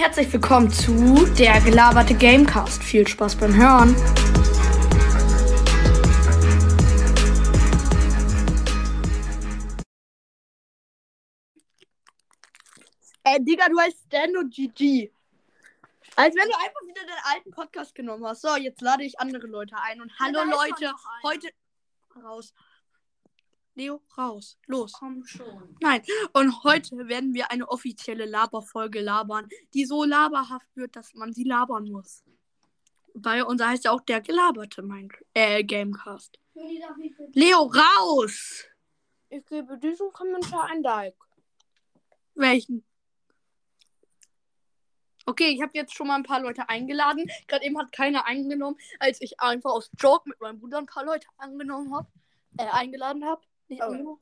herzlich willkommen zu der gelaberte Gamecast. Viel Spaß beim Hören. Ey, Digga, du heißt Stan und GG. Als wenn du einfach wieder den alten Podcast genommen hast. So, jetzt lade ich andere Leute ein. Und hallo ist Leute, heute. Raus. Leo, raus. Los. Komm schon. Nein. Und heute werden wir eine offizielle Laberfolge labern, die so laberhaft wird, dass man sie labern muss. Weil unser heißt ja auch der gelaberte Minecraft äh, Gamecast. Leo, raus! Ich gebe diesem Kommentar ein Like. Welchen? Okay, ich habe jetzt schon mal ein paar Leute eingeladen. Gerade eben hat keiner eingenommen, als ich einfach aus Joke mit meinem Bruder ein paar Leute angenommen habe. Äh, eingeladen habe. Nicht angenommen.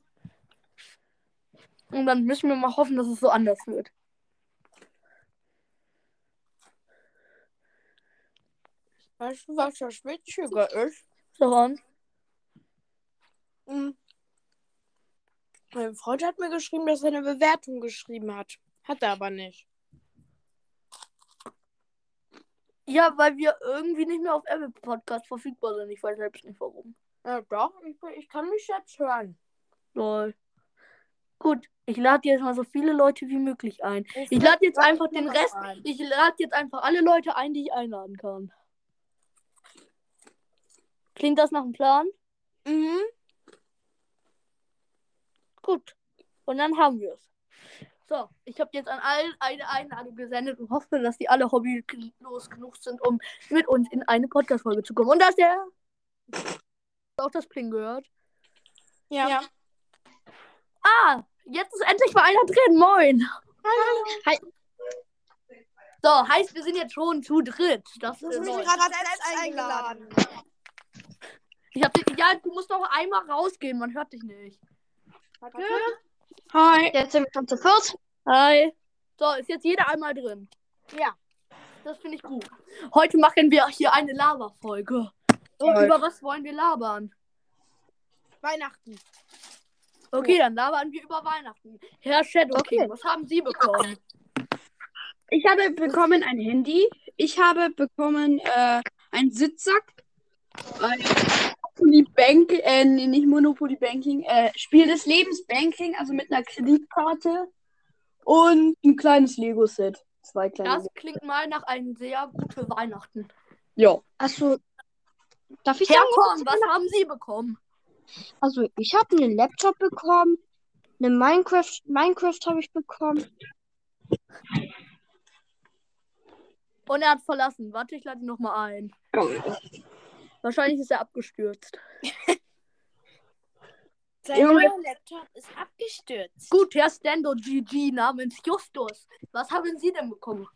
Und dann müssen wir mal hoffen, dass es so anders wird. Weißt du, was das Witzige ist? Daran. Hm. Mein Freund hat mir geschrieben, dass er eine Bewertung geschrieben hat. Hat er aber nicht. Ja, weil wir irgendwie nicht mehr auf Apple Podcast verfügbar sind. Ich weiß selbst nicht warum. Ja, doch, ich, ich kann mich jetzt hören. Lol. Gut, ich lade jetzt mal so viele Leute wie möglich ein. Ich lade jetzt einfach den Rest. Ein. Ich lade jetzt einfach alle Leute ein, die ich einladen kann. Klingt das nach einem Plan? Mhm. Gut. Und dann haben wir es. So, ich habe jetzt an allen eine Einladung gesendet und hoffe, dass die alle hobbylos genug sind, um mit uns in eine Podcast-Folge zu kommen. Und dass der. Auch das Pling gehört. Ja. ja. Ah, jetzt ist endlich mal einer drin. Moin. Hi. So, heißt, wir sind jetzt schon zu dritt. Das Du ist mich gerade selbst eingeladen. Ich hab dich, ja, du musst doch einmal rausgehen, man hört dich nicht. Warte. Hi. Jetzt sind wir schon zu viert. Hi. So, ist jetzt jeder einmal drin. Ja. Das finde ich gut. Heute machen wir hier eine Lava-Folge. Und Toll. über was wollen wir labern? Weihnachten. Okay, dann labern wir über Weihnachten. Herr Shadow Okay. King, was haben Sie bekommen? Ich habe bekommen ein Handy. Ich habe bekommen äh, einen Sitzsack. Ein Monopoly Bank, äh, nee, nicht Monopoly Banking, äh, Spiel des Lebens Banking, also mit einer Kreditkarte. Und ein kleines Lego-Set. Zwei kleine. Das klingt mal nach einem sehr guten Weihnachten. Ja. Also, darf ich Herr sagen? Korn, was haben Sie bekommen? Also, ich habe einen Laptop bekommen, eine Minecraft, Minecraft habe ich bekommen. Und er hat verlassen. Warte, ich lade ihn nochmal ein. Wahrscheinlich ist er abgestürzt. Sein neuer Laptop ist abgestürzt. Gut, Herr Stando GG namens Justus. Was haben Sie denn bekommen?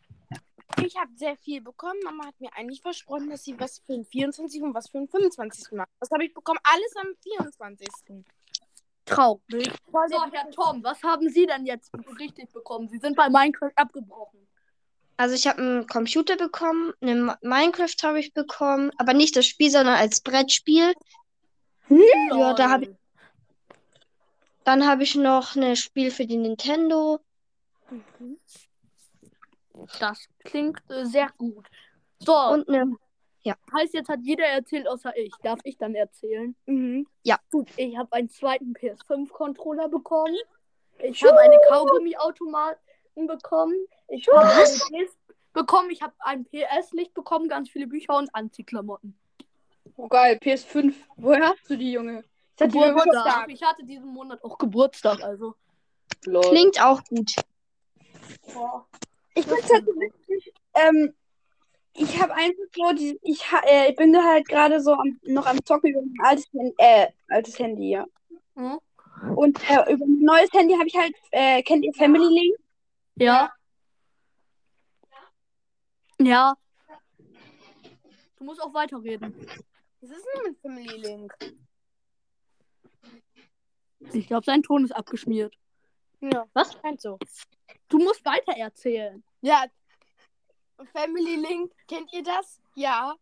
Ich habe sehr viel bekommen. Mama hat mir eigentlich versprochen, dass sie was für den 24. und was für den 25. macht. Was habe ich bekommen? Alles am 24. Traurig. So, Herr Tom, was haben Sie denn jetzt richtig bekommen? Sie sind bei Minecraft abgebrochen. Also, ich habe einen Computer bekommen, eine Ma- Minecraft habe ich bekommen, aber nicht das Spiel, sondern als Brettspiel. Ja, da hab ich- Dann habe ich noch ein Spiel für die Nintendo. Das klingt äh, sehr gut. So, Und eine. heißt jetzt hat jeder erzählt außer ich. Darf ich dann erzählen? Mhm. Gut, ich habe einen zweiten PS5-Controller bekommen. Ich habe eine Kaugummi-Automaten bekommen. Ich habe eine PS bekommen. Ich habe ein PS-Licht bekommen, ganz viele Bücher und Anziklamotten. Oh geil, PS5. Woher hast du die, Junge? Ich hatte Geburtstag. Ich hatte diesen Monat auch Geburtstag, also. Lol. Klingt auch gut. Ich bin tatsächlich, ähm, ich habe einfach so, die, ich, ha- äh, ich bin da halt gerade so am, noch am Zocken über ein altes, äh, altes Handy, ja. Hm? Und äh, über ein neues Handy habe ich halt, äh, kennt ihr Family Link? Ja. Ja. Du musst auch weiterreden. Was ist denn mit Family Link? Ich glaube, sein Ton ist abgeschmiert. Ja. Was? Scheint so. Du musst weiter erzählen. Ja. Family Link, kennt ihr das? Ja.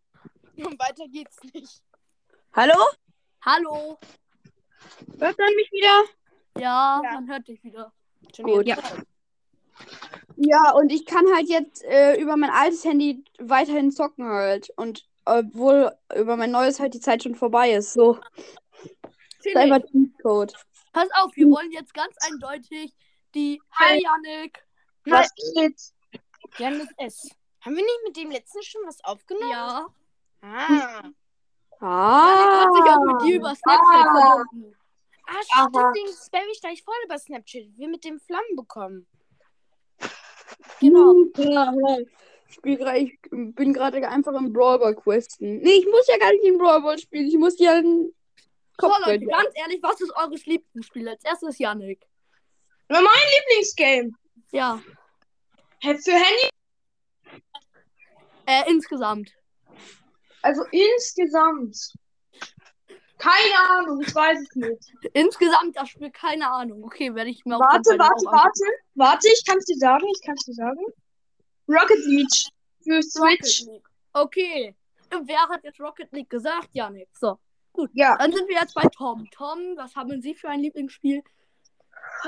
Und weiter geht's nicht. Hallo? Hallo. Hört man mich wieder? Ja, Ja. man hört dich wieder. Schon Gut. Ja. Ja, und ich kann halt jetzt äh, über mein altes Handy weiterhin zocken halt. Und obwohl über mein neues halt die Zeit schon vorbei ist. So, ist einfach Cheatcode. Pass auf, wir wollen jetzt ganz eindeutig die. Hi, Yannick. Was geht? Janis S. Haben wir nicht mit dem letzten schon was aufgenommen? Ja. Ah. Yannick hat sich Ah. auch mit dir über Snapchat verbunden. Ah, stimmt, den spam ich gleich voll über Snapchat. Wir mit dem Flammen bekommen. Genau. Ja. Ich, spiel grad, ich bin gerade einfach im Brawl Ball questen. Nee, ich muss ja gar nicht in Brawl Ball spielen. Ich muss ja einen So, Kopf Leute, ganz ehrlich, was ist eures Lieblingsspiel? Als erstes Yannick. Mein Lieblingsgame. Ja. Für Handy? Äh, insgesamt. Also insgesamt. Keine Ahnung, ich weiß es nicht. Insgesamt das Spiel, keine Ahnung. Okay, werde ich mir Warte, warte, warte. Warte, ich kann es dir sagen, ich kann es dir sagen. Rocket League für Switch. Okay. Wer hat jetzt Rocket League gesagt? Yannick. So. Ja. Dann sind wir jetzt bei Tom. Tom, was haben Sie für ein Lieblingsspiel?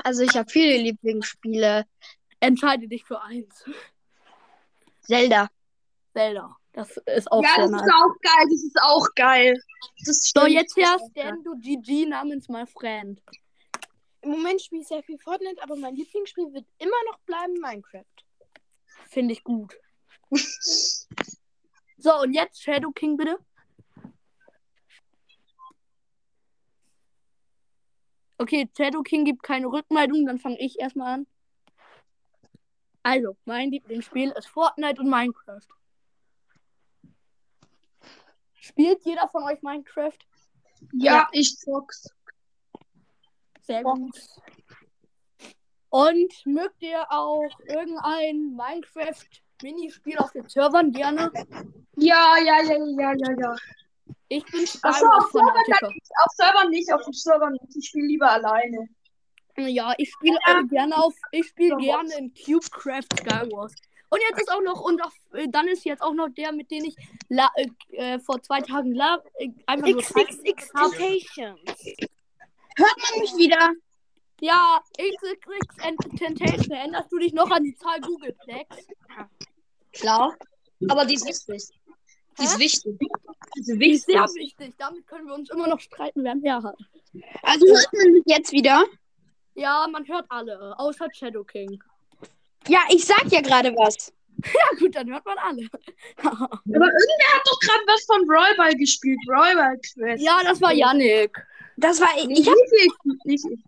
Also ich habe viele Lieblingsspiele. Entscheide dich für eins. Zelda. Zelda. Das ist auch Ja, sehr das nice. ist auch geil, das ist auch geil. Das So, jetzt her Stand du GG namens my friend. Im Moment spiele ich sehr viel Fortnite, aber mein Lieblingsspiel wird immer noch bleiben Minecraft. Finde ich gut. So, und jetzt Shadow King bitte. Okay, Shadow King gibt keine Rückmeldung, dann fange ich erstmal an. Also, mein Lieblingsspiel ist Fortnite und Minecraft. Spielt jeder von euch Minecraft? Ja, ich zock's. Sehr gut. Und mögt ihr auch irgendein Minecraft-Minispiel auf den Servern gerne? Ja, ja, ja, ja, ja, ja. Ich bin Ach so, auf Servern Skywars-Fanatiker. Auf Server nicht, auf dem Server nicht. Ich spiele lieber alleine. Ja, ich spiele äh, gerne auf, ich spiele Ja, gerne in CubeCraft Skywars. Und jetzt ist auch noch, und auch, äh, dann ist jetzt auch noch der, mit dem ich la, äh, äh, vor zwei Tagen la, äh, einfach nur XXX Temptations. Hört man mich wieder? Ja, XXX Temptation. Erinnerst du dich noch an die Zahl Googleplex? Klar. Aber die ist wichtig. Die ist wichtig. Die ist wichtig. sehr wichtig. Damit können wir uns immer noch streiten, wer mehr hat. Also hört man mich jetzt wieder? Ja, man hört alle, außer Shadow King. Ja, ich sag ja gerade was. Ja gut, dann hört man alle. Aber irgendwer hat doch gerade was von Brawl Ball gespielt. Brawl Ball Quest. ja, das war Yannick. Das war ich. Hab, ich, nicht ich.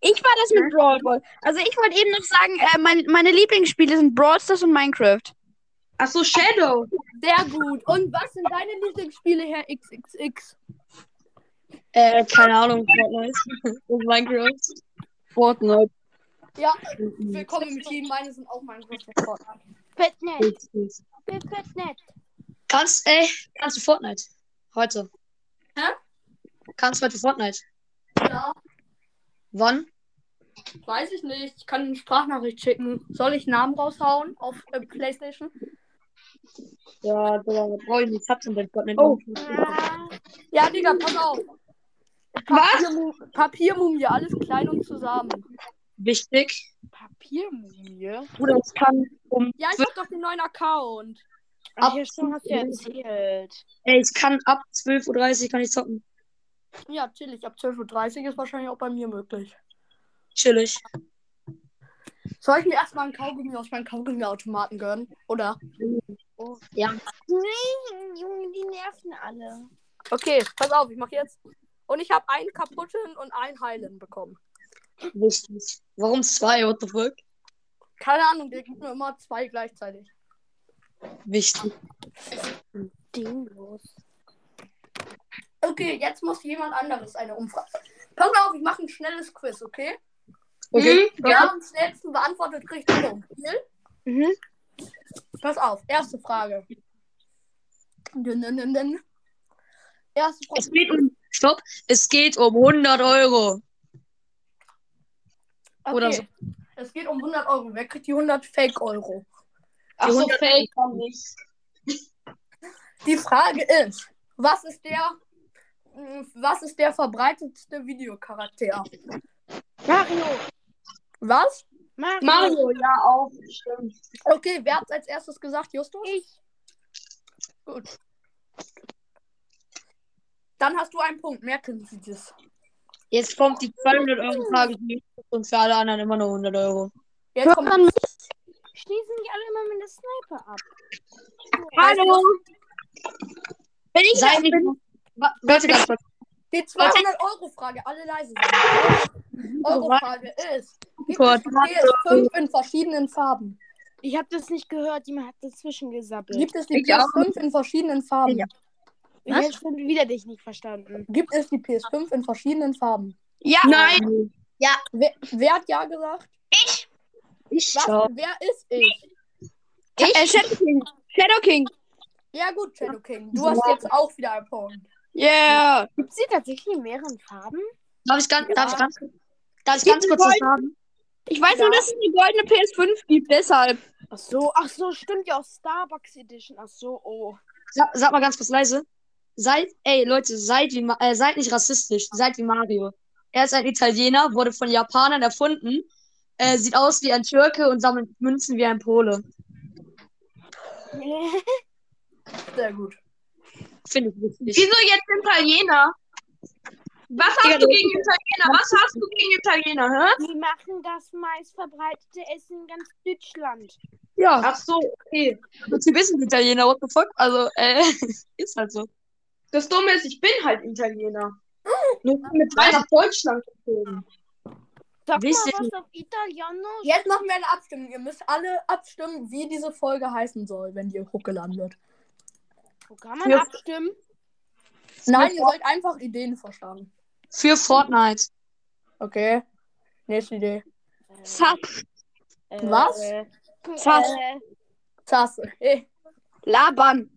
ich war das mit Brawl Ball. Also ich wollte eben noch sagen, äh, mein, meine Lieblingsspiele sind Brawl Stars und Minecraft. Achso, Shadow. Sehr gut. Und was sind deine Lieblingsspiele, Herr XXX? Äh, keine Ahnung. Fortnite. Und Minecraft. Fortnite. Ja, willkommen im Team. Meine sind auch Minecraft und Fortnite. Fettnett. Fettnett. Kannst, ey, kannst du Fortnite? Heute. Hä? Kannst du heute Fortnite? Ja, Wann? weiß ich nicht. Ich kann eine Sprachnachricht schicken. Soll ich Namen raushauen auf äh, Playstation? Ja, Digga, brauche ich nicht. Ich hab schon bei Fortnite. Oh. Ah, Ja, Digga, pass auf. Papiermu Papiermumie, alles klein und zusammen. Wichtig. Papiermumie. Bruder, es kann um. Ja, ich hab doch den neuen Account. Ach, ja, schon hast du ja erzählt. Ey, ich kann ab 12.30 Uhr kann ich zocken. Ja, chillig. Ab 12.30 Uhr ist wahrscheinlich auch bei mir möglich. Chillig. Soll ich mir erstmal einen Kaugummi aus meinem Kaugummiautomaten gönnen? Oder? Ja. Nein, Junge, die nerven alle. Okay, pass auf, ich mach jetzt. Und ich habe einen kaputten und einen heilen bekommen. Wichtig. Warum zwei? What the fuck? Keine Ahnung, der gibt mir immer zwei gleichzeitig. Wichtig. Dinglos. Okay, jetzt muss jemand anderes eine Umfrage. Pass auf, ich mache ein schnelles Quiz, okay? Okay. Wer am schnellsten beantwortet, kriegt einen Spiel. Mhm. Pass auf, erste Frage. Dun, dun, dun, dun. Erste Frage. Es geht um. Stopp. Es geht um 100 Euro. Okay. oder so. Es geht um 100 Euro. Wer kriegt die 100 Fake-Euro? Achso, Fake kann nicht. Die Frage ist, was ist der, was ist der verbreitetste Videocharakter? Mario. Was? Mario. Mario, ja, auch. Stimmt. Okay, wer hat als erstes gesagt, Justus? Ich. Gut. Dann hast du einen Punkt. Merken Sie das. Jetzt kommt die 200 Euro Frage und für alle anderen immer nur 100 Euro. Jetzt kommt man mich? Schließen die alle immer mit der Sniper ab. Hallo. Bin ich Seid nicht. Wa- Warte ganz kurz. Die 200-Euro-Frage. Alle leise sein. Euro-Frage ist: Gibt es Gott, die PS5 in verschiedenen Farben? Ich habe das nicht gehört, jemand hat dazwischen gesappelt. Gibt es die Ich auch PS5 in verschiedenen Farben? Ja. Ich habe schon wieder dich nicht verstanden. Gibt es die PS5 in verschiedenen Farben? Ja. Nein. Wer, wer hat ja gesagt? Ich Was? schau. Wer ist ich? Äh, Shadow King. Shadow King. Ja gut, Shadow King. Du hast jetzt auch wieder einen Punkt. Yeah. Gibt sie tatsächlich in mehreren Farben? Darf ich ganz, Ja. darf ich ganz, darf ich ganz kurz was sagen? Ich weiß nur, dass es eine goldene PS5 gibt, deshalb. Ach so, ach so, stimmt ja auch Starbucks Edition. Ach so, oh. Sag, sag mal ganz kurz leise. Seid, ey Leute, seid wie, äh, seid nicht rassistisch, seid wie Mario. Er ist ein Italiener, wurde von Japanern erfunden, äh, sieht aus wie ein Türke und sammelt Münzen wie ein Pole. Sehr gut. Finde ich witzig. Wieso jetzt Italiener? Was hast du gegen Italiener? Was hast du gegen Italiener, hä? Die machen das meistverbreitete Essen in ganz Deutschland. Ja, Ach so, okay. sie wissen Italiener, what the fuck? Also, äh, ist halt so. Das Dumme ist, ich bin halt Italiener. Nur ich bin mit drei nach Deutschland gezogen. Sag Wisst mal was auf Italienisch. Jetzt machen wir eine Abstimmung. Ihr müsst alle abstimmen, wie diese Folge heißen soll, wenn die hochgeladen wird. Wo kann man Ja. abstimmen? Nein, ihr sollt einfach Ideen vorschlagen. Für Fortnite. Okay. Nächste Idee. Sass. Was? Äh, Sass. äh, Zasse. Hey, Labern.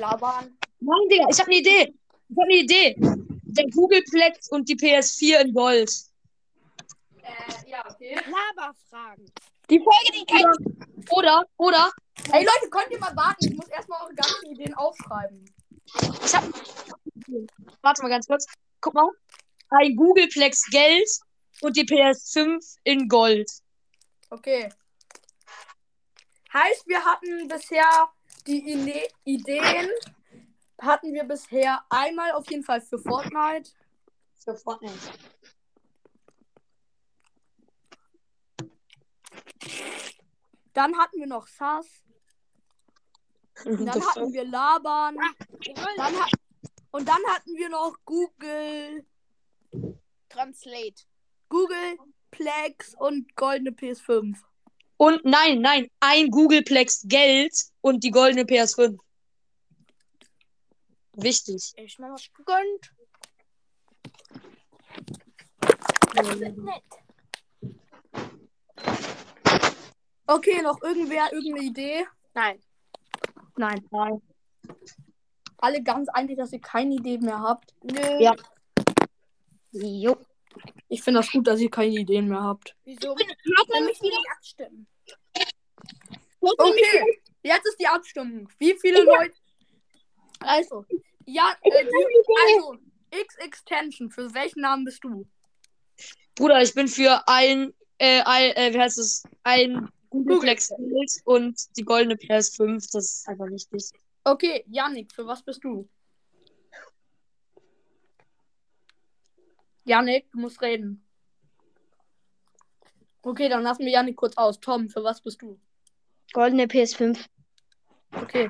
Laban. Nein, Digga, ich habe eine Idee. Ich habe eine Idee. Der Googleplex und die PS4 in Gold. Äh, ja, okay. Laberfragen. Die Folge, die kennt. Oder, oder, Ey Leute, könnt ihr mal warten? Ich muss erstmal eure ganzen Ideen aufschreiben. ich hab. Warte mal ganz kurz. Guck mal. Ein Googleplex Geld und die PS5 in Gold. Okay. Heißt, wir hatten bisher die Ide Ideen. Hatten wir bisher einmal auf jeden Fall für Fortnite. Für Fortnite. Dann hatten wir noch SAS. Dann hatten wir Laban. Dann ha und dann hatten wir noch Google, Translate. Google Plex und goldene PS5. Und nein, nein, ein Googleplex Geld und die goldene PS5. Wichtig. Ich mal was gegönnt. Okay, noch irgendwer, irgendeine Idee? Nein. Nein, nein. Alle ganz einig, dass ihr keine Idee mehr habt. Nö. Ja. Jo. Ich finde das gut, dass ihr keine Ideen mehr habt. Wieso? Man mich wir wieder? nicht abstimmen. Okay, jetzt ist die Abstimmung. Wie viele Leute. Also, ja, äh, die, also, X-Extension, für welchen Namen bist du? Bruder, ich bin für ein, äh, ein äh, wie heißt es? Ein Geld und die goldene PS5. Das ist einfach wichtig. Okay, Yannick, für was bist du? Yannick, du musst reden. Okay, dann lassen wir Yannick kurz aus. Tom, für was bist du? Goldene PS5. Okay.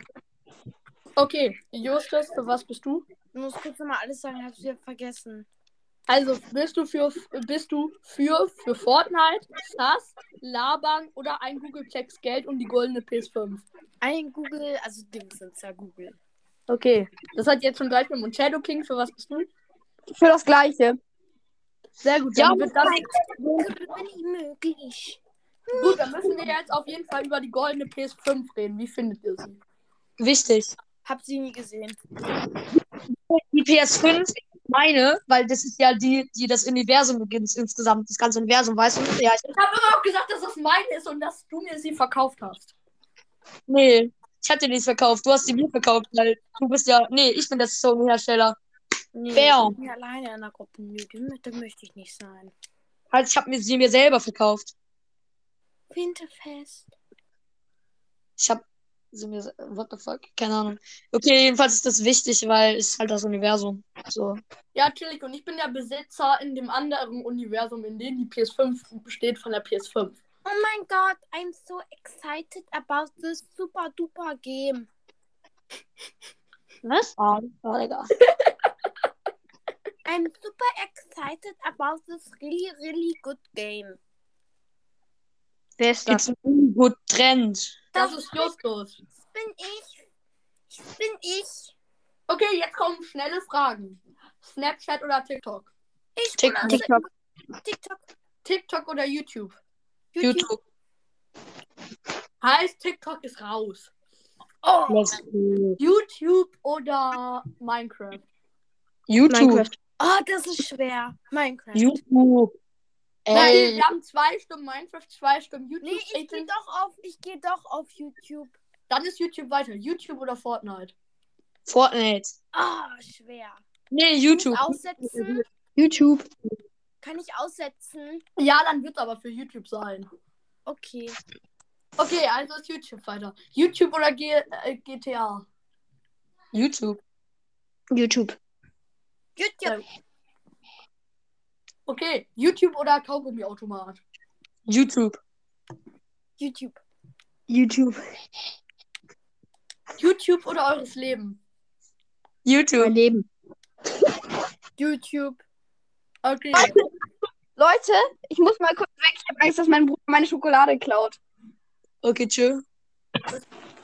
Okay, Justus, für was bist du? Du musst kurz nochmal alles sagen, ich hab's wieder vergessen. Also, bist du für bist du für für Fortnite, SAS, Laban oder ein Googleplex Geld und die goldene PS5? Ein Google, also Dings sind ja Google. Okay, das hat jetzt schon gleich mit und Shadow King, für was bist du? für das Gleiche. Sehr gut, Ja, dann wird das möglich. gut, dann müssen wir jetzt auf jeden Fall über die goldene PS5 reden. Wie findet ihr sie? Wichtig. Hab sie nie gesehen. Die PS5, ich meine, weil das ist ja die, die das Universum beginnt insgesamt, das ganze Universum, weißt du? Ja, ich, Ich habe immer auch gesagt, dass das meine ist und dass du mir sie verkauft hast. nee, ich hatte die nicht verkauft. Du hast sie mir verkauft, weil du bist ja, nee, ich bin der Sony-Hersteller. Nee, ich bin alleine in der Gruppe. Nö, da möchte ich nicht sein. Halt, ich habe mir sie mir selber verkauft. Winterfest. Ich hab. Sind wir, what the fuck? Keine Ahnung. Okay, jedenfalls ist das wichtig, weil es ist halt das Universum. So. Ja, chillig. Und ich bin der Besitzer in dem anderen Universum, in dem die PS5 besteht von der PS5. Oh mein Gott, I'm so excited about this super duper game. Was? Ah, ah, Digga. I'm super excited about this really, really good game. Wer ist das? It's really good trend. Das ist Justus. Das bin ich. Das bin ich. Okay, jetzt kommen schnelle Fragen. Snapchat oder TikTok? Ich TikTok. TikTok. TikTok. TikTok oder YouTube? YouTube. Heißt, TikTok ist raus. Oh. YouTube oder Minecraft? YouTube. Minecraft. oh, das ist schwer. Minecraft. YouTube. Nein, Ey, wir haben zwei Stimmen Minecraft, zwei Stimmen YouTube. Nee, ich gehe doch auf, ich gehe doch auf YouTube. Dann ist YouTube weiter. YouTube oder Fortnite? Fortnite. Ah, schwer. Nee, Kann ich YouTube. aussetzen? YouTube. Kann ich aussetzen? Ja, dann wird es aber für YouTube sein. Okay. Okay, also ist YouTube weiter. YouTube oder G äh, GTA? YouTube. YouTube. YouTube. Okay, YouTube oder Kaugummiautomat? YouTube. YouTube. YouTube. YouTube oder eures Leben? YouTube. Mein Leben. YouTube. Okay. Leute, ich muss mal kurz weg. Ich habe Angst, dass mein Bruder meine Schokolade klaut. Okay, chill.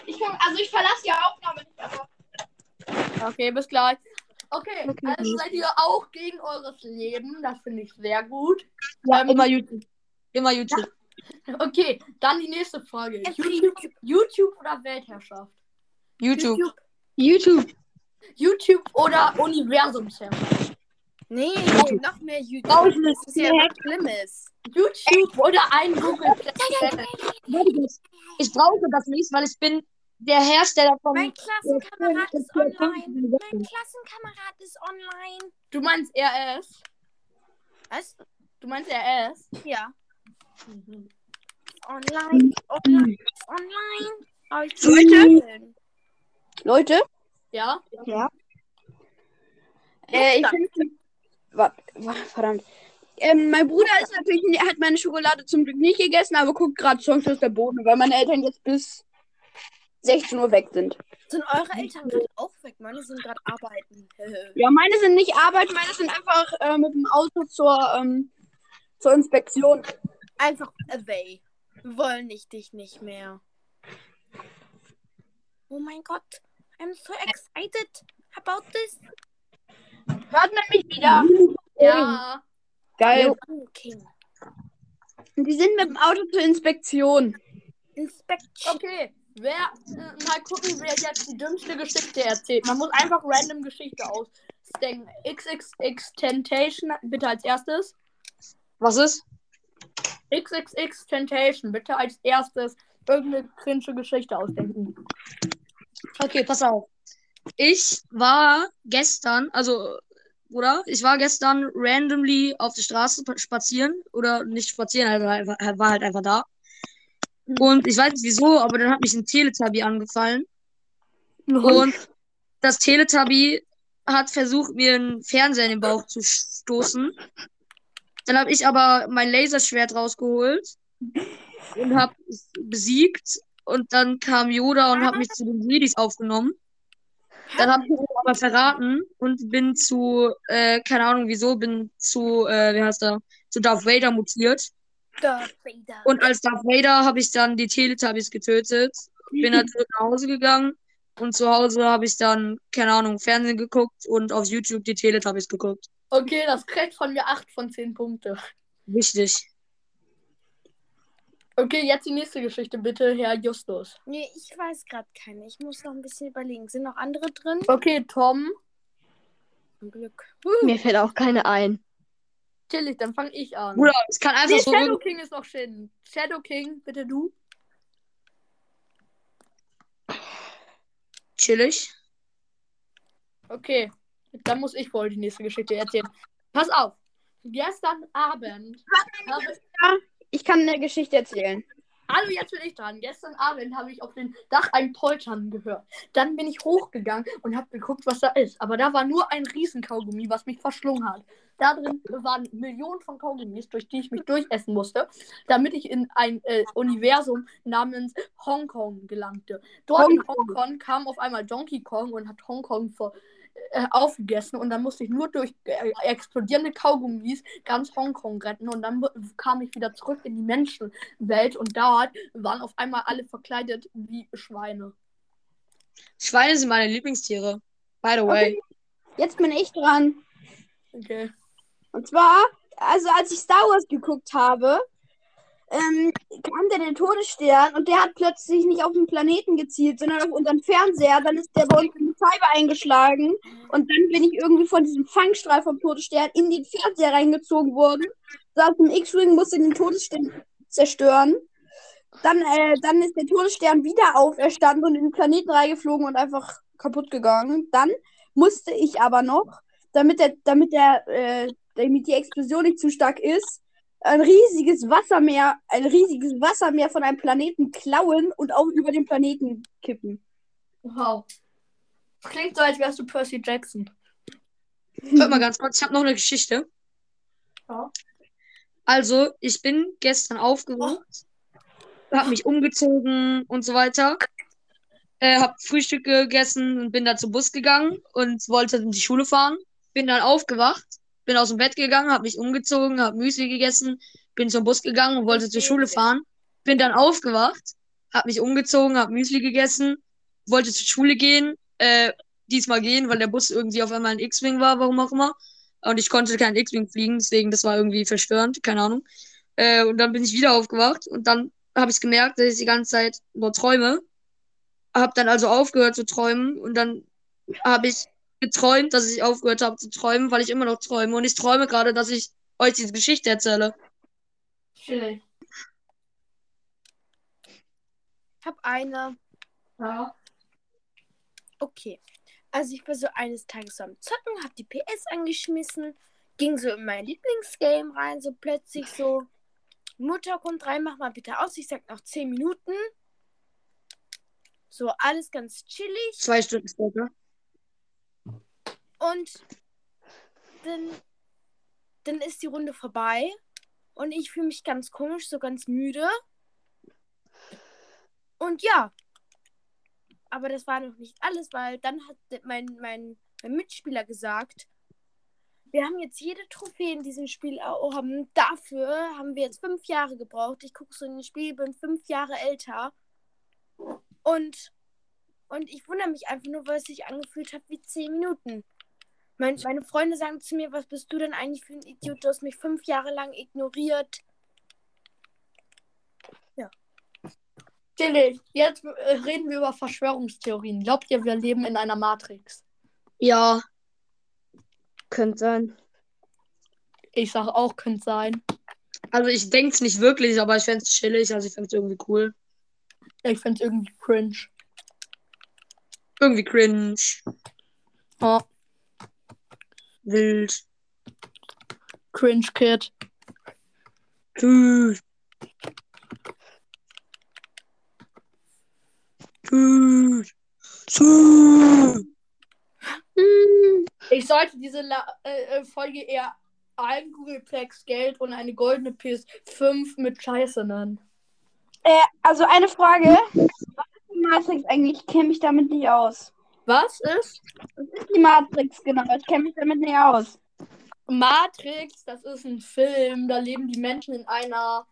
Ich komm, also ich verlasse die Aufnahme nicht, aber. Okay, bis gleich. Okay, also seid ihr auch gegen eures Leben. Das finde ich sehr gut. Ja, Ähm, immer YouTube. Immer YouTube. Okay, dann die nächste Frage. YouTube, YouTube oder Weltherrschaft? YouTube. YouTube. YouTube oder Universumsherrschaft? Nee, nee, noch mehr YouTube. Das ist ja was Schlimmes. YouTube oder ein Google Planet? Ich brauche das nicht, weil ich bin der Hersteller von. Mein Klassenkamerad ist online. Mein Klassenkamerad ist online. Du meinst RS? Was? Du meinst RS? Ja. Online. Online. Online. Aber ich Leute? Leute, Ja? äh, ich finde. Warte, verdammt. Ähm, mein Bruder ist natürlich, er hat meine Schokolade zum Glück nicht gegessen, aber guckt gerade Songs aus der Boden, weil meine Eltern jetzt bis 16 Uhr weg sind. Sind eure Eltern gerade auch weg? Meine sind gerade arbeiten. Ja, meine sind nicht arbeiten, meine sind einfach äh, mit dem Auto zur, ähm, zur Inspektion. Einfach away. Wir wollen nicht dich nicht mehr. Oh mein Gott. I'm so excited about this. Hört man mich wieder? Ja. Geil. King. Die sind mit dem Auto zur Inspektion. Inspection. Okay. Wer, äh, mal gucken, wer jetzt die dümmste Geschichte erzählt. Man muss einfach random Geschichte ausdenken. XXX Temptation, bitte als erstes. Was ist? XXX Temptation, bitte als erstes irgendeine cringe Geschichte ausdenken. Okay, pass auf. Ich war gestern, also, oder? Ich war gestern randomly auf der Straße spazieren. Oder nicht spazieren, einfach, war halt einfach da. Und ich weiß nicht wieso, aber dann hat mich ein Teletubby angefallen. Und das Teletubby hat versucht, mir einen Fernseher in den Bauch zu stoßen. Dann habe ich aber mein Laserschwert rausgeholt und habe es besiegt. Und dann kam Yoda und hat mich zu den Jedis aufgenommen. Dann habe ich mich aber verraten und bin zu, äh, keine Ahnung wieso, bin zu, äh, wie heißt er, zu Darth Vader mutiert. Darth Vader. Und als Darth Vader habe ich dann die Teletubbies getötet, bin dann zurück nach Hause gegangen und zu Hause habe ich dann, keine Ahnung, Fernsehen geguckt und auf YouTube die Teletubbies geguckt. Okay, das kriegt von mir 8 von 10 Punkte. Wichtig. Okay, jetzt die nächste Geschichte, bitte, Herr Justus. Nee, ich weiß gerade keine. Ich muss noch ein bisschen überlegen. Sind noch andere drin? Okay, Tom. Zum Glück. Mir fällt auch keine ein. Chillig, dann fange ich an. Bruder, es kann einfach Nee, so. Shadow King ist noch schön. Shadow King, bitte du. Chillig. Okay, dann muss ich wohl die nächste Geschichte erzählen. Pass auf. Gestern Abend Ich kann eine Geschichte erzählen. Hallo, jetzt bin ich dran. Gestern Abend habe ich auf dem Dach ein Poltern gehört. Dann bin ich hochgegangen und habe geguckt, was da ist. Aber da war nur ein Riesenkaugummi, was mich verschlungen hat. Da drin waren Millionen von Kaugummis, durch die ich mich durchessen musste, damit ich in ein äh, Universum namens Hongkong gelangte. Dort in Hongkong kam auf einmal Donkey Kong und hat Hongkong vor, äh, aufgegessen und dann musste ich nur durch äh, explodierende Kaugummis ganz Hongkong retten und dann kam ich wieder zurück in die Menschenwelt und dort waren auf einmal alle verkleidet wie Schweine. Schweine sind meine Lieblingstiere. By the way. Jetzt bin ich dran. Okay. Und zwar, also als ich Star Wars geguckt habe, ähm, kam der der Todesstern und der hat plötzlich nicht auf den Planeten gezielt, sondern auf unseren Fernseher. Dann ist der bei uns Scheibe eingeschlagen und dann bin ich irgendwie von diesem Fangstrahl vom Todesstern in den Fernseher reingezogen worden. Saß im X-Wing, musste den Todesstern zerstören. Dann, äh, dann ist der Todesstern wieder auferstanden und in den Planeten reingeflogen und einfach kaputt gegangen. Dann musste ich aber noch, damit der, damit der, äh, damit die Explosion nicht zu stark ist, ein riesiges Wassermeer, ein riesiges Wassermeer von einem Planeten klauen und auch über den Planeten kippen. Wow. Klingt so, als wärst du Percy Jackson. Hört mal ganz kurz, ich habe noch eine Geschichte. Ja. Also, ich bin gestern aufgewacht, habe mich umgezogen und so weiter. Äh, hab Frühstück gegessen und bin dann zum Bus gegangen und wollte in die Schule fahren. Bin dann aufgewacht, bin aus dem Bett gegangen, habe mich umgezogen, habe Müsli gegessen, bin zum Bus gegangen und wollte zur Schule fahren. Bin dann aufgewacht, habe mich umgezogen, habe Müsli gegessen, wollte zur Schule gehen, äh, diesmal gehen, weil der Bus irgendwie auf einmal ein X-Wing war, warum auch immer. Und ich konnte kein X-Wing fliegen, deswegen das war irgendwie verstörend, keine Ahnung. Äh, und dann bin ich wieder aufgewacht und dann habe ich gemerkt, dass ich die ganze Zeit nur träume. Hab dann also aufgehört zu träumen und dann habe ich geträumt, dass ich aufgehört habe zu träumen, weil ich immer noch träume. Und ich träume gerade, dass ich euch diese Geschichte erzähle. Chillig. Ich habe eine. Ja. Okay. Also ich war so eines Tages so am Zocken, hab die PS angeschmissen, ging so in mein Lieblingsgame rein, so plötzlich so, Mutter kommt rein, mach mal bitte aus, ich sag noch 10 Minuten. So, alles ganz chillig. Zwei Stunden später. Und dann, dann ist die Runde vorbei und ich fühle mich ganz komisch, so ganz müde. Und ja, aber das war noch nicht alles, weil dann hat mein, mein, mein Mitspieler gesagt, wir haben jetzt jede Trophäe in diesem Spiel erworben. Dafür haben wir jetzt fünf Jahre gebraucht. Ich gucke so in das Spiel, bin fünf Jahre älter. Und, und ich wundere mich einfach nur, weil es sich angefühlt hat wie zehn Minuten. Mein, meine Freunde sagen zu mir, was bist du denn eigentlich für ein Idiot? Du hast mich fünf Jahre lang ignoriert. Chillig. Jetzt äh, reden wir über Verschwörungstheorien. Glaubt ihr, wir leben in einer Matrix? Ja, Könnte sein. Ich sage auch, könnte sein. also ich denke es nicht wirklich, aber ich fände es chillig, also ich fände es irgendwie cool. Ich finde es irgendwie cringe. Irgendwie cringe, Oh, wild. cringe Kid. Tschüss. Tschüss. Tschüss. Ich sollte diese La äh, äh, Folge eher ein Googleplex Geld und eine goldene PS5 mit Scheiße nennen. Äh, also eine Frage. Was ist die Matrix eigentlich? Ich kenne mich damit nicht aus. Was ist Was ist die Matrix genau? Ich kenne mich damit nicht aus. Matrix? Das ist ein Film. Da leben die Menschen in einer.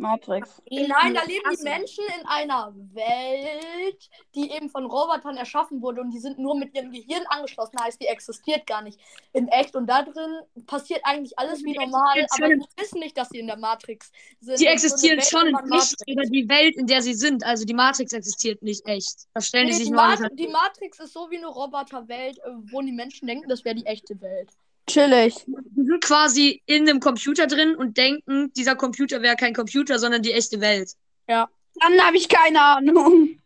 Matrix. Nein, da leben die. Menschen in einer Welt, die eben von Robotern erschaffen wurde und die sind nur mit ihrem Gehirn angeschlossen. Heißt, die existiert gar nicht in echt. Und da drin passiert eigentlich alles wie normal, aber die wissen nicht, dass sie in der Matrix sind. Die so existieren Welt schon in echt, aber die Welt, in der sie sind, also die Matrix existiert nicht echt. Das stellen Nee, die sich die, nur Ma an. die Matrix ist so wie eine Roboterwelt, äh, wo die Menschen denken, das wäre die echte Welt. Chillig. Die sind quasi in einem Computer drin und denken, dieser Computer wäre kein Computer, sondern die echte Welt. Dann habe ich keine Ahnung.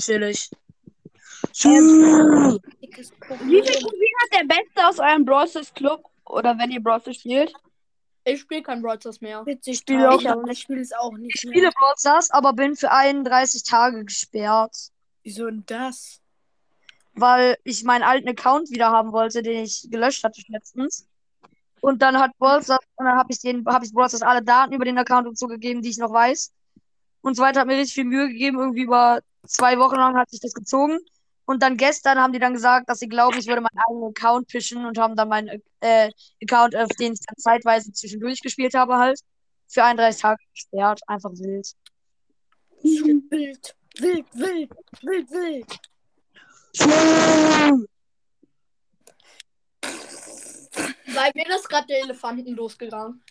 Chillig. Dickes Wie viel. Trophäen hat der Beste aus eurem Brawl Stars Club? Oder wenn ihr Brawl Stars spielt? Ich spiele kein Brawl Stars mehr. Witzig, spiele auch ich spiele es auch nicht Ich mehr. spiele Brawl Stars, aber bin für 31 Tage gesperrt. Wieso denn das? Weil ich meinen alten Account wieder haben wollte, den ich gelöscht hatte letztens. Und dann hat Brawl Stars, und dann habe ich den, habe ich Brawl Stars alle Daten über den Account und so gegeben, die ich noch weiß. Und so weiter hat mir richtig viel Mühe gegeben. Irgendwie über zwei Wochen lang hat sich das gezogen. Und dann gestern haben die dann gesagt, dass sie glauben, ich würde meinen eigenen Account pischen und haben dann meinen äh, Account, auf den ich dann zeitweise zwischendurch gespielt habe, halt, für 31 Tage gesperrt. Einfach wild. Wild, wild, wild, wild, wild. Bei mir ist gerade der Elefanten losgegangen.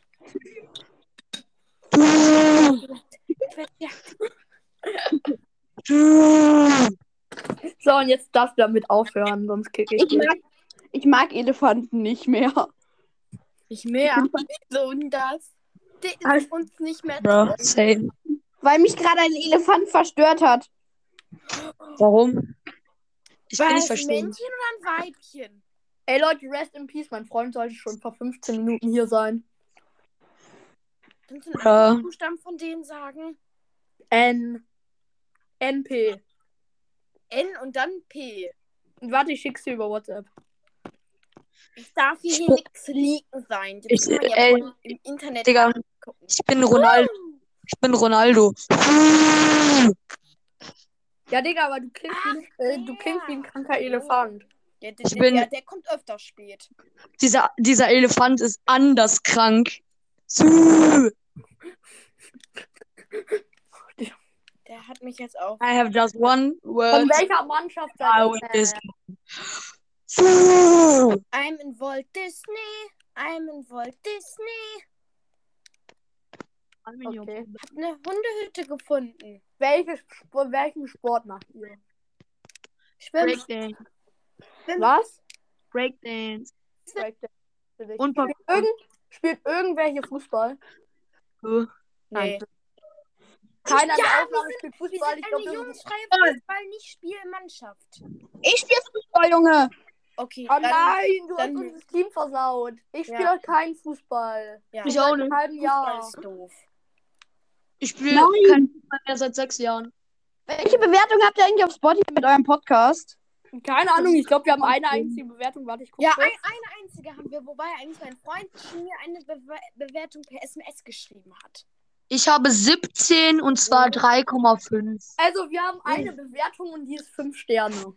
So, und jetzt darfst du damit aufhören, sonst kicke ich Ich dich. mag, ich mag Elefanten nicht mehr. Nicht mehr. So und das. Der ist uns nicht mehr Bro, same. Weil mich gerade ein Elefant verstört hat. Warum? Ich War will nicht es ein verstehen. Männchen oder ein Weibchen? Ey Leute, rest in peace. Mein Freund sollte schon vor 15 Minuten hier sein. Kannst du einen Ja. anderen Buchstaben von denen sagen? N. NP. N und dann P. Warte, ich schick's dir über WhatsApp. Es darf hier Ich- nichts leaken sein. Das Ich- kann man ja ey, im Internet Digga. Ich bin Ronaldo. Ich bin Ronaldo. Ja, Digga, aber du klingst, wie, äh, du klingst wie ein kranker Elefant. Der, der, Ich der, bin- der, der kommt öfter spät. Dieser, dieser Elefant ist anders krank. Der hat mich jetzt auch. I have just one Von word. welcher Mannschaft I seid win ihr? this game. Sü. I'm in Walt Disney. I'm in Walt Disney. Okay. Hab eine Hundehütte gefunden. Welche, Sp- welchen Sport macht ihr? Schwimmen. Breakdance. Was? Breakdance. Breakdance. Und Spielt, irgend, spielt irgendwer hier Fußball? Parkour. Nee. Keiner Ja, Aufnahme spielt Wir Fußball. sind Ich eine glaube, Fußball, nicht Spielmannschaft. Ich spiele Fußball, Junge. Okay, Oh dann, nein, du dann- hast uns das Team versaut. Ich spiele Ja. keinen Fußball. ja, Ich auch Seit nicht. einem halben Fußball Jahr. ist doof. Ich spiele kein Fußball mehr seit sechs Jahren. Welche Bewertung habt ihr eigentlich auf Spotify mit eurem Podcast? Keine Ahnung, ich glaube, wir haben eine einzige Bewertung. Warte, ich gucke. Ja, ein, eine einzige haben wir, wobei eigentlich mein Freund schon mir eine Bewe Bewertung per SMS geschrieben hat. Ich habe 17 und zwar 3,5. Also, wir haben eine Bewertung und die ist 5 Sterne.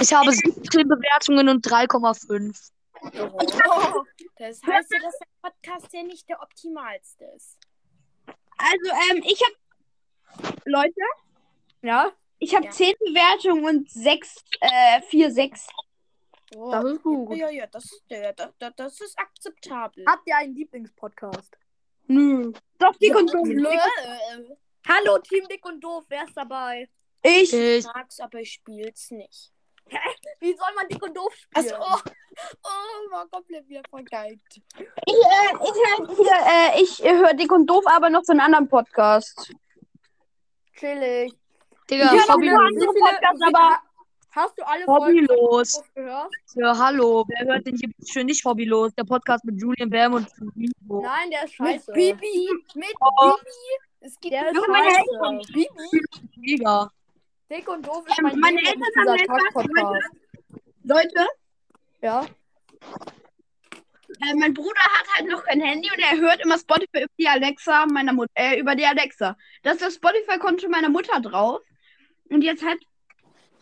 Ich habe 17 Bewertungen und 3,5. Oh, das heißt ja, dass der Podcast ja nicht der optimalste ist. Also, ähm, ich habe Leute, Ja, ich habe Ja. 10 Bewertungen und 6, äh, 4, 6. Oh, das ist gut. ja, ja, das, ja, das, das, das ist akzeptabel. Habt ihr einen Lieblingspodcast? Nö. Doch, dick und doof. Äh, Hallo, Team Dick und Doof, wer ist dabei? Ich. Ich, Ich mag's, aber ich spiel's nicht. Wie soll man Dick und Doof Also, spielen? oh, oh, war komplett wieder vergeigt. Ich, äh, ich, hier, äh, ich höre dick und doof, aber noch so einen anderen Podcast. Chillig. Digga, Ich hab Hobby, nur andere Podcasts, aber- Hast du alle hobbylos. Gehört? Ja, hallo, wer hört denn hier schön nicht hobbylos? Der Podcast mit Julian Bam und. Nein, der ist Mit scheiße. Bibi, mit Oh. Bibi. Es gibt Der ist scheiße. Bibi. Mega. Dick und Doof ist Ähm, mein meine Leben, Eltern haben Tag-Podcast. Leute, Ja? äh, mein Bruder hat halt noch kein Handy und er hört immer Spotify über die Alexa meiner Mutter, äh, über die Alexa. Da ist das Spotify-Konto meiner Mutter drauf. Und jetzt hat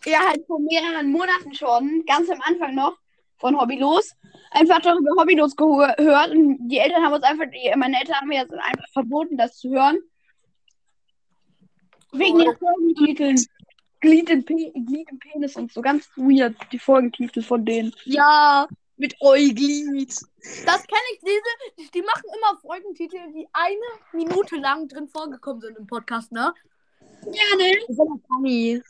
er halt vor mehreren Monaten schon, ganz am Anfang noch, von Hobbylos, einfach darüber Hobbylos gehört. Und die Eltern haben uns einfach, meine Eltern haben mir jetzt einfach verboten, das zu hören. Wegen den Folgentiteln. Glied im, Pe Glied im Penis und so. Ganz weird, die Folgentitel von denen. Ja, mit Euglid. Das kenne ich, diese, die machen immer Folgentitel, die eine Minute lang drin vorgekommen sind im Podcast, ne? Ja, ne? Das ist aber funny.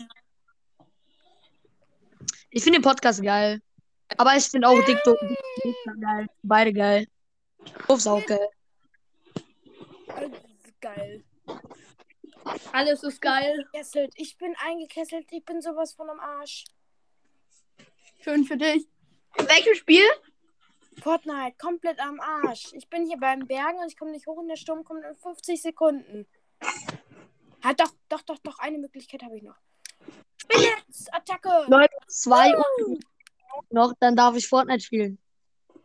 Ich finde den Podcast geil. Aber ich finde auch Dick Doof geil. Beide geil. Ist auch geil. Geil. Alles ist geil. Kesselt. Ich bin eingekesselt. Ich bin sowas von am Arsch. Schön für dich. In welchem Spiel? Fortnite, komplett am Arsch. Ich bin hier beim Bergen und ich komme nicht hoch und der Sturm kommt in 50 Sekunden. Hat doch, doch, doch, doch, eine Möglichkeit habe ich noch. Spinnex, Attacke. Leute, zwei Minuten noch, dann darf ich Fortnite spielen.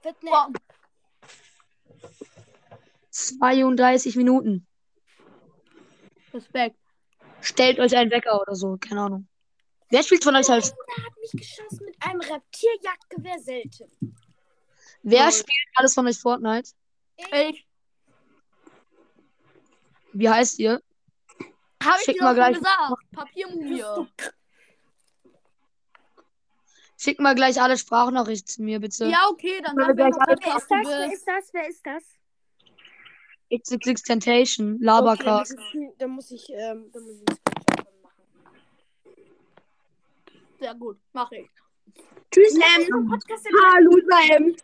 Fitness. Boah. 32 Minuten. Respekt. Stellt euch einen Wecker oder so, keine Ahnung. Wer spielt von euch halt? Der hat mich geschossen mit einem Reptilierjagdgewehr selten. Wer Lol. spielt alles von euch Fortnite? Ich Wie heißt ihr? ich Schick dir mal gleich- gesagt. Papiermumie. Schickt mal gleich alle Sprachnachrichten zu mir, bitte. Ja, okay, dann sag wir noch Wer ist das? Wer ist das? Wer ist das? XXX Temptation, Okay, Labercast. das ist- da muss ich, ähm, da muss ich einen machen. Sehr gut, mache ich. Tschüss, Ah, Loser Ems.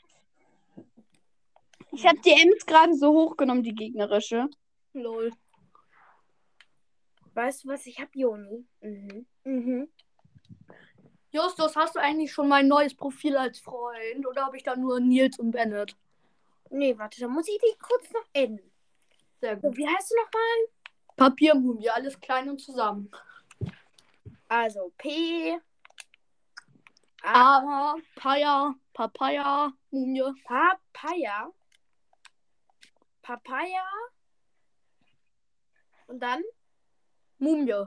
Ich habe die Ems gerade so hochgenommen, die gegnerische. Lol. Weißt du, was ich hab, Joni? Mhm. Mhm. Justus, hast du eigentlich schon mein neues Profil als Freund oder habe ich da nur Nils und Bennett? Nee, warte, da muss ich die kurz noch enden. Sehr So, gut. wie heißt du nochmal? Papiermumie, alles klein und zusammen. Also, P. Aber, Paya, Papaya, Mumie. Papaya. Papaya. Und dann Mumie.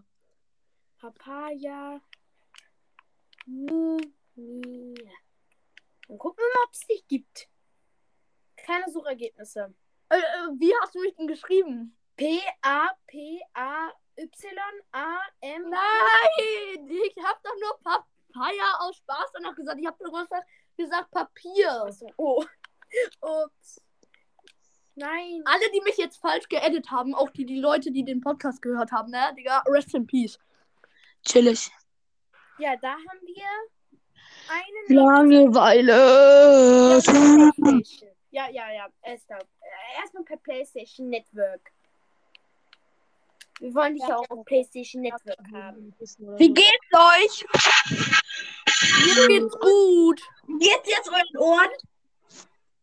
Papaya. Mumie. Dann gucken wir mal, ob es dich gibt. Keine Suchergebnisse. Äh, äh, wie hast du mich denn geschrieben? P-A-P-A-Y-A-M. Nein, ich habe doch nur Papaya aus Spaß danach gesagt. Ich habe doch gesagt, gesagt Papier. Achso, oh. Ups. Nein. Alle, die mich jetzt falsch geedit haben, auch die, die Leute, die den Podcast gehört haben, ne? Digga, rest in peace. Chillig. Ja, da haben wir einen. Langeweile. Ja. Ja, ja. Erstmal, erstmal per PlayStation Network. Wir wollen dich ja auch auf PlayStation Network haben. Wie geht's euch? Mir geht's gut. Geht's jetzt euren Ohren?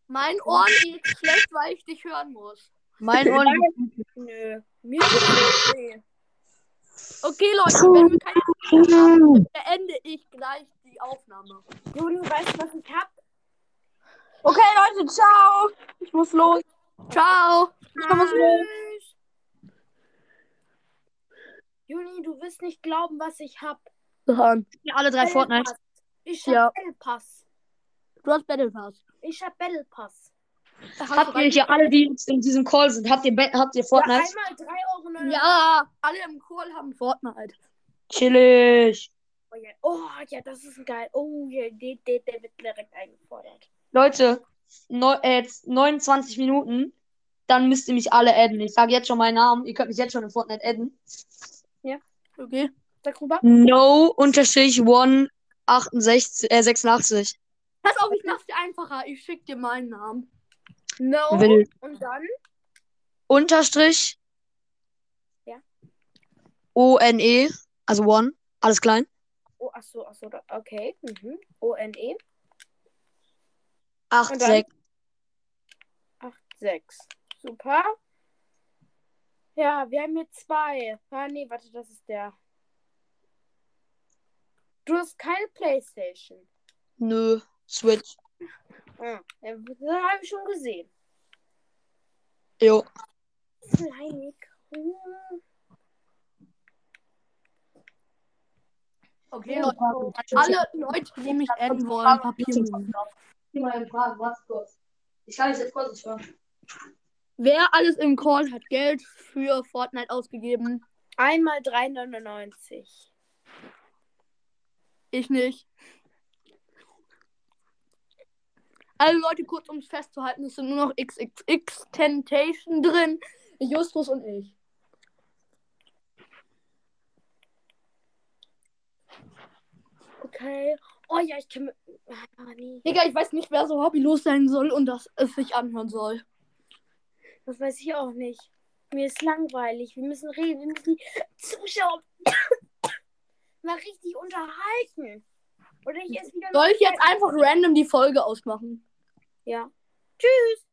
Mein Ohren geht schlecht, weil ich dich hören muss. Mein Ohren. Nö. Mir geht's okay. Okay, Leute, wenn wir keine Probleme haben, beende ich gleich die Aufnahme. Juni, weißt du, was ich hab? Okay, Leute, ciao. Ich muss los. Ciao. Ich muss los. Tschüss. Juni, du wirst nicht glauben, was ich hab. Alle drei Fortnite. Pass. Ich hab Ja. Battle Pass. Du hast Battle Pass. Ich hab Battle Pass. Habt ihr hier alle, die jetzt in diesem Call sind, habt ihr, Be- habt ihr Ja, Fortnite? einmal 3,99 Euro. Ja, alle im Call haben Fortnite. Chillig. Oh ja. oh ja, das ist geil. Oh ja, der, der, der wird direkt eingefordert. Leute, neu- äh, jetzt 29 Minuten. Dann müsst ihr mich alle adden. Ich sage jetzt schon meinen Namen. Ihr könnt mich jetzt schon in Fortnite adden. Okay. Sag rüber. No unterstrich one 68, äh, 86. Pass auf, ich mach's dir einfacher. Ich schick dir meinen Namen. No. Will. Und dann? Unterstrich. Ja. O-N-E. Also one. Alles klein. Oh, ach so, ach so. da- Okay. Mhm. O-N-E. 8, Und dann? 6. 8, 6. Super. Ja, wir haben hier zwei. Ah, nee, warte, das ist der. Du hast keine Playstation. Nö. Switch. Ah, ja, das habe ich schon gesehen. Jo. Hm. Okay, Leute. Alle Leute, die mich adden wollen, Papiermumie. Ich kann dich jetzt kurz nicht hören. Wer alles im Call hat Geld für Fortnite ausgegeben? Einmal 3,99. Ich nicht. Also Leute, kurz um es festzuhalten, es sind nur noch XXX Temptation drin. Justus und ich. Okay. Oh ja, ich kann. Ah, nee. Digga, ich weiß nicht, wer so hobbylos sein soll und das es sich anhören soll. Das weiß ich auch nicht. Mir ist langweilig. Wir müssen reden. Wir müssen die Zuschauer mal richtig unterhalten. Oder ich esse wieder Soll ich jetzt einfach random die Folge ausmachen? Ja. Tschüss.